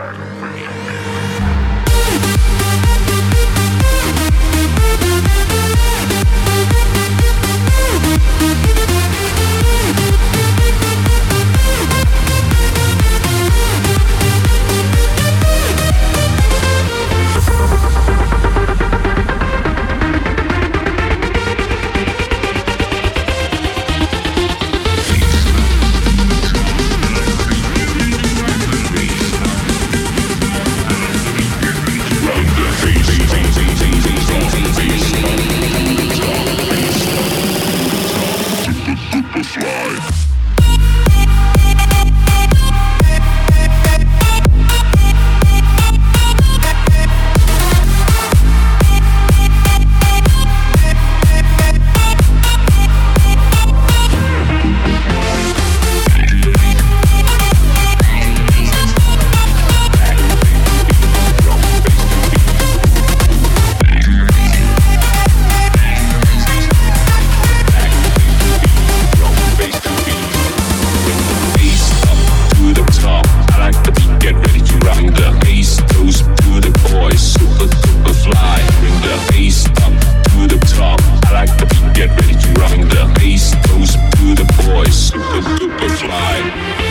Dragon Fist. stupid slide.